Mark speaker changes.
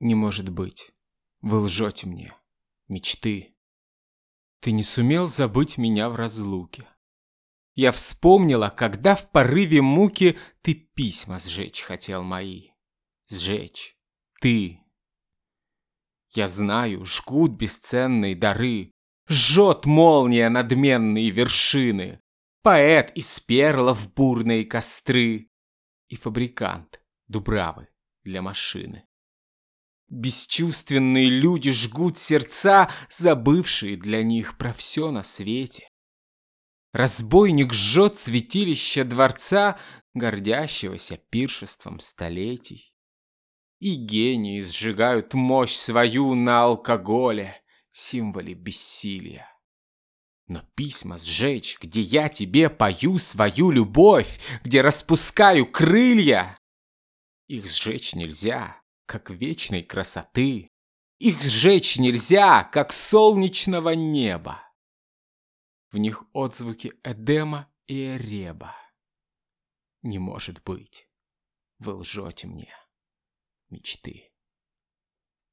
Speaker 1: Не может быть. Вы лжете мне. Мечты. Ты не сумел забыть меня в разлуке. Я вспомнила, когда в порыве муки Ты письма сжечь хотел мои. Сжечь. Ты. Я знаю, жгут бесценные дары, Жжет молния надменные вершины, Поэт из перлов бурные костры И фабрикант Дубравы для машины. Бесчувственные люди жгут сердца, забывшие для них про все на свете. Разбойник жжет святилище дворца, гордящегося пиршеством столетий. И гении сжигают мощь свою на алкоголе, символе бессилия. Но письма сжечь, где я тебе пою свою любовь, где распускаю крылья, их сжечь нельзя, как вечной красоты. Их сжечь нельзя, как солнечного неба. В них отзвуки Эдема и Эреба. Не может быть. Вы лжете мне. Мечты.